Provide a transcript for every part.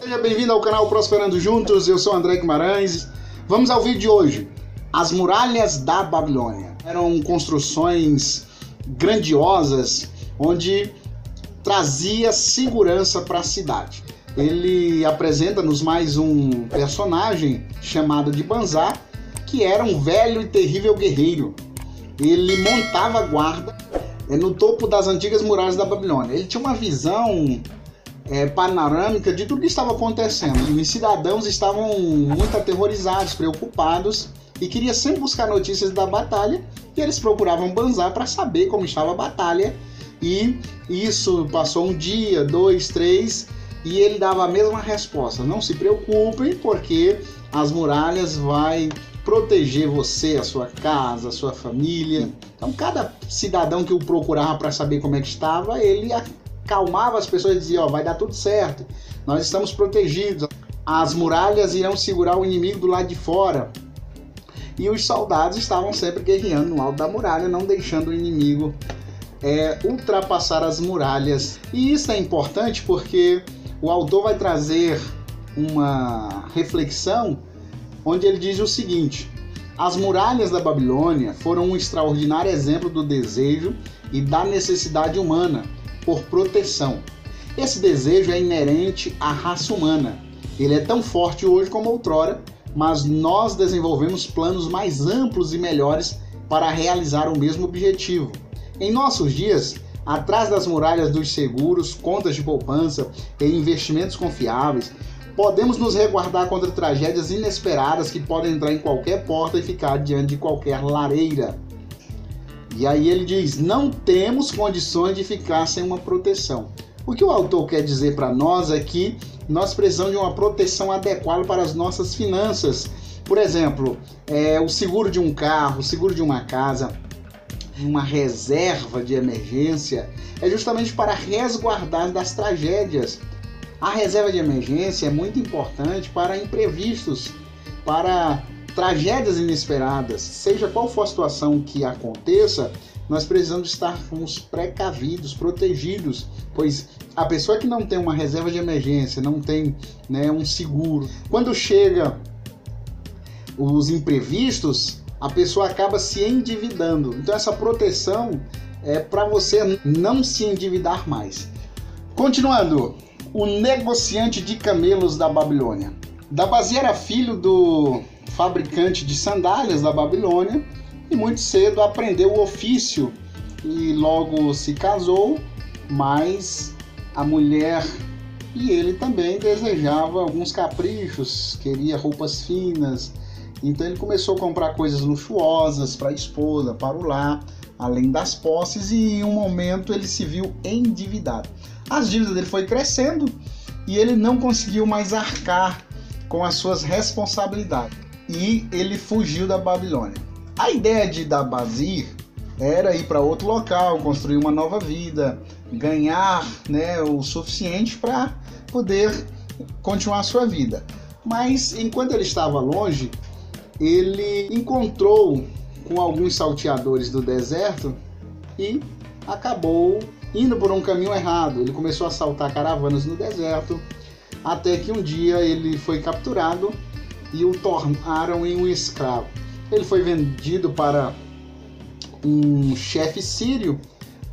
Seja bem-vindo ao canal Prosperando Juntos, eu sou André Guimarães. Vamos ao vídeo de hoje. As muralhas da Babilônia. Eram construções grandiosas onde trazia segurança para a cidade. Ele apresenta-nos mais um personagem chamado de Banzar, que era um velho e terrível guerreiro. Ele montava guarda é, no topo das antigas muralhas da Babilônia. Ele tinha uma visão é, panorâmica de tudo que estava acontecendo. E os cidadãos estavam muito aterrorizados, preocupados e queria sempre buscar notícias da batalha. E eles procuravam Banzar para saber como estava a batalha. E isso passou um dia, dois, três, e ele dava a mesma resposta: não se preocupem, porque as muralhas vai proteger você, a sua casa, a sua família. Então, cada cidadão que o procurava para saber como é que estava, ele acalmava as pessoas e dizia: Ó, vai dar tudo certo, nós estamos protegidos, as muralhas irão segurar o inimigo do lado de fora. E os soldados estavam sempre guerreando no alto da muralha, não deixando o inimigo é, ultrapassar as muralhas. E isso é importante porque o autor vai trazer uma reflexão onde ele diz o seguinte: as muralhas da Babilônia foram um extraordinário exemplo do desejo e da necessidade humana por proteção. Esse desejo é inerente à raça humana. Ele é tão forte hoje como outrora, mas nós desenvolvemos planos mais amplos e melhores para realizar o mesmo objetivo. Em nossos dias, atrás das muralhas dos seguros, contas de poupança e investimentos confiáveis, podemos nos resguardar contra tragédias inesperadas que podem entrar em qualquer porta e ficar diante de qualquer lareira. E aí ele diz: não temos condições de ficar sem uma proteção. O que o autor quer dizer para nós é que nós precisamos de uma proteção adequada para as nossas finanças. Por exemplo, é, o seguro de um carro, o seguro de uma casa, uma reserva de emergência, é justamente para resguardar das tragédias. A reserva de emergência é muito importante para imprevistos, para tragédias inesperadas, seja qual for a situação que aconteça, nós precisamos estarmos precavidos, protegidos, pois a pessoa que não tem uma reserva de emergência, não tem né, um seguro, quando chega os imprevistos, a pessoa acaba se endividando. Então essa proteção é para você não se endividar mais. Continuando, o negociante de camelos da Babilônia. Dabazi era filho do fabricante de sandálias da Babilônia e muito cedo aprendeu o ofício e logo se casou, mas a mulher e ele também desejava alguns caprichos, queria roupas finas, então ele começou a comprar coisas luxuosas para a esposa, para o lar, além das posses, e em um momento ele se viu endividado. As dívidas dele foi crescendo e ele não conseguiu mais arcar com as suas responsabilidades e ele fugiu da Babilônia. A ideia de Dabazir era ir para outro local, construir uma nova vida, ganhar né, o suficiente para poder continuar sua vida. Mas enquanto ele estava longe, ele encontrou com alguns salteadores do deserto e acabou indo por um caminho errado. Ele começou a assaltar caravanas no deserto, até que um dia ele foi capturado e o tornaram em um escravo. Ele foi vendido para um chefe sírio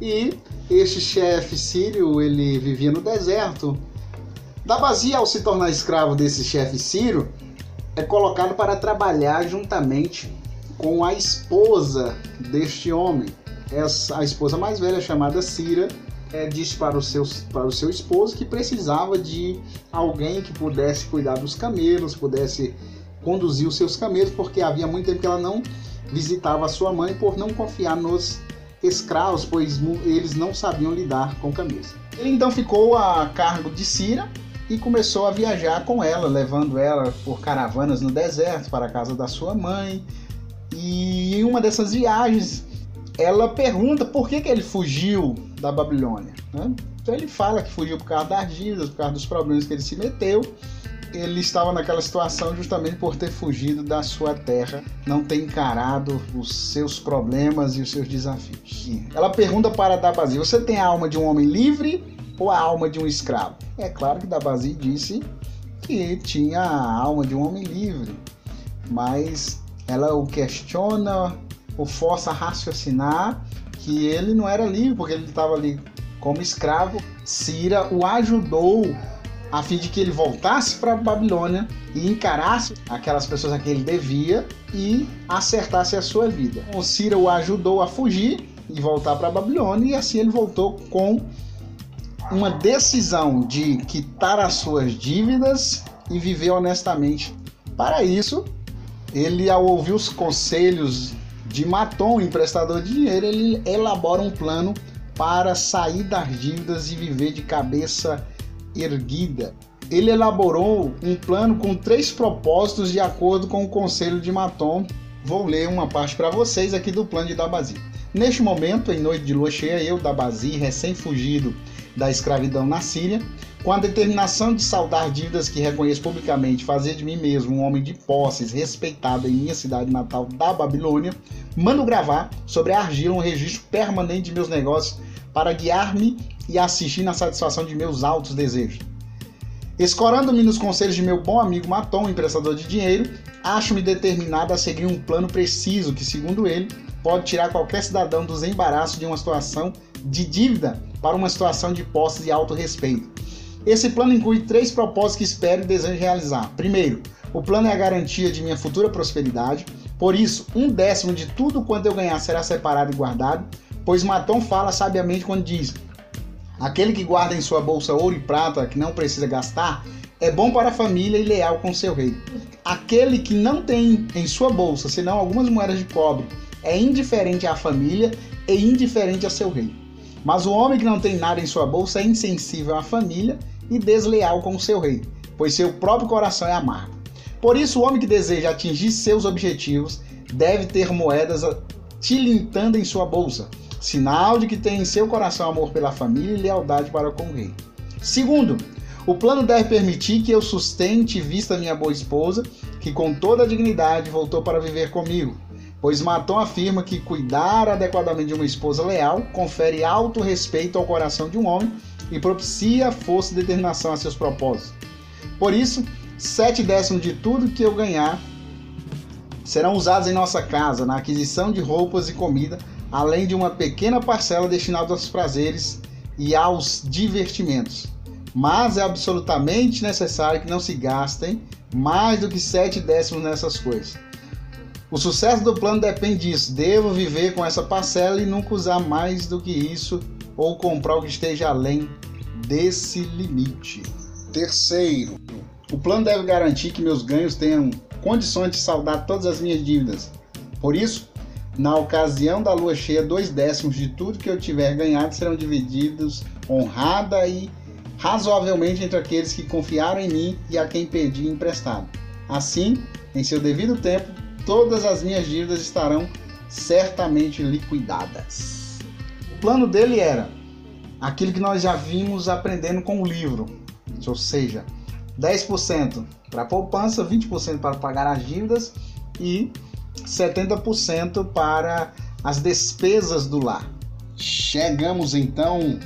e este chefe sírio ele vivia no deserto. Dabazi, ao se tornar escravo desse chefe sírio, é colocado para trabalhar juntamente com a esposa deste homem. Essa, a esposa mais velha, chamada Cira, é, disse para o, seu, para o seu esposo que precisava de alguém que pudesse cuidar dos camelos, pudesse conduzir os seus camelos, porque havia muito tempo que ela não visitava sua mãe por não confiar nos escravos, pois eles não sabiam lidar com camelos. Ele então ficou a cargo de Cira e começou a viajar com ela, levando ela por caravanas no deserto para a casa da sua mãe. E em uma dessas viagens, ela pergunta por que, que ele fugiu da Babilônia. Né? Então ele fala que fugiu por causa das dívidas, por causa dos problemas que ele se meteu. Ele estava naquela situação justamente por ter fugido da sua terra, não ter encarado os seus problemas e os seus desafios. Ela pergunta para Dabazi: Você tem a alma de um homem livre ou a alma de um escravo? É claro que Dabazi disse que tinha a alma de um homem livre, mas ela o questiona, o força a raciocinar que ele não era livre, porque ele estava ali como escravo. Cira o ajudou a fim de que ele voltasse para Babilônia e encarasse aquelas pessoas a quem ele devia e acertasse a sua vida. O Cira o ajudou a fugir e voltar para Babilônia e assim ele voltou com uma decisão de quitar as suas dívidas e viver honestamente. Para isso, ele ao ouvir os conselhos de Matom, emprestador de dinheiro, ele elabora um plano para sair das dívidas e viver de cabeça. Ele elaborou um plano com três propósitos de acordo com o conselho de Matom. Vou ler uma parte para vocês aqui do plano de Dabazi. Neste momento, em noite de lua cheia, eu, Dabazi, recém-fugido da escravidão na Síria, com a determinação de saldar dívidas que reconheço publicamente, fazer de mim mesmo um homem de posses respeitado em minha cidade natal da Babilônia, mando gravar sobre a argila um registro permanente de meus negócios para guiar-me e assistir na satisfação de meus altos desejos. Escorando-me nos conselhos de meu bom amigo Matom, emprestador de dinheiro, acho-me determinado a seguir um plano preciso que, segundo ele, pode tirar qualquer cidadão dos embaraços de uma situação de dívida para uma situação de posse e alto respeito. Esse plano inclui três propósitos que espero e desejo realizar. Primeiro, o plano é a garantia de minha futura prosperidade, por isso, um décimo de tudo quanto eu ganhar será separado e guardado, pois Matom fala sabiamente quando diz: Aquele que guarda em sua bolsa ouro e prata que não precisa gastar é bom para a família e leal com seu rei. Aquele que não tem em sua bolsa senão algumas moedas de cobre é indiferente à família e indiferente a seu rei. Mas o homem que não tem nada em sua bolsa é insensível à família e desleal com o seu rei, pois seu próprio coração é amargo. Por isso, o homem que deseja atingir seus objetivos deve ter moedas tilintando em sua bolsa, sinal de que tem em seu coração amor pela família e lealdade para com o rei. Segundo, o plano deve permitir que eu sustente e vista minha boa esposa, que com toda a dignidade voltou para viver comigo pois Matom afirma que cuidar adequadamente de uma esposa leal confere alto respeito ao coração de um homem e propicia força e determinação a seus propósitos. Por isso, sete décimos de tudo que eu ganhar serão usados em nossa casa, na aquisição de roupas e comida, além de uma pequena parcela destinada aos prazeres e aos divertimentos. Mas é absolutamente necessário que não se gastem mais do que sete décimos nessas coisas o sucesso do plano depende disso. Devo viver com essa parcela e nunca usar mais do que isso ou comprar o que esteja além desse limite. Terceiro, o plano deve garantir que meus ganhos tenham condições de saldar todas as minhas dívidas. Por isso, na ocasião da lua cheia, dois décimos de tudo que eu tiver ganhado serão divididos honrada e razoavelmente entre aqueles que confiaram em mim e a quem pedi emprestado. Assim, em seu devido tempo, todas as minhas dívidas estarão certamente liquidadas. O plano dele era aquilo que nós já vimos aprendendo com o livro, ou seja, 10% para poupança, 20% para pagar as dívidas e 70% para as despesas do lar. Chegamos então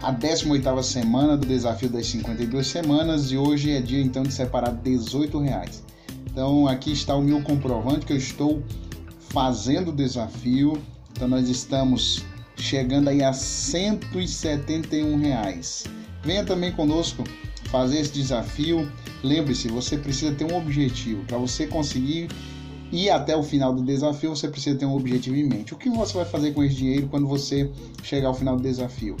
à 18ª semana do desafio das 52 semanas e hoje é dia então de separar 18 reais. Então aqui está o meu comprovante que eu estou fazendo o desafio. Então nós estamos chegando aí a 171 reais. Venha também conosco fazer esse desafio. Lembre-se, você precisa ter um objetivo. Para você conseguir ir até o final do desafio, você precisa ter um objetivo em mente. O que você vai fazer com esse dinheiro quando você chegar ao final do desafio?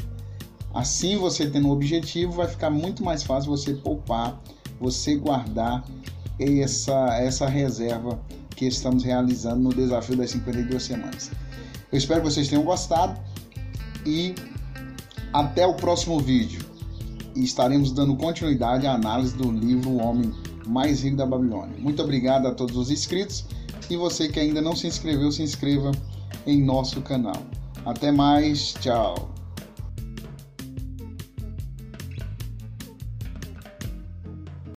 Assim, você tendo um objetivo, vai ficar muito mais fácil você poupar, você guardar essa, essa reserva que estamos realizando no desafio das 52 semanas. Eu espero que vocês tenham gostado e até o próximo vídeo. Estaremos dando continuidade à análise do livro O Homem Mais Rico da Babilônia. Muito obrigado a todos os inscritos e você que ainda não se inscreveu, se inscreva em nosso canal. Até mais, tchau.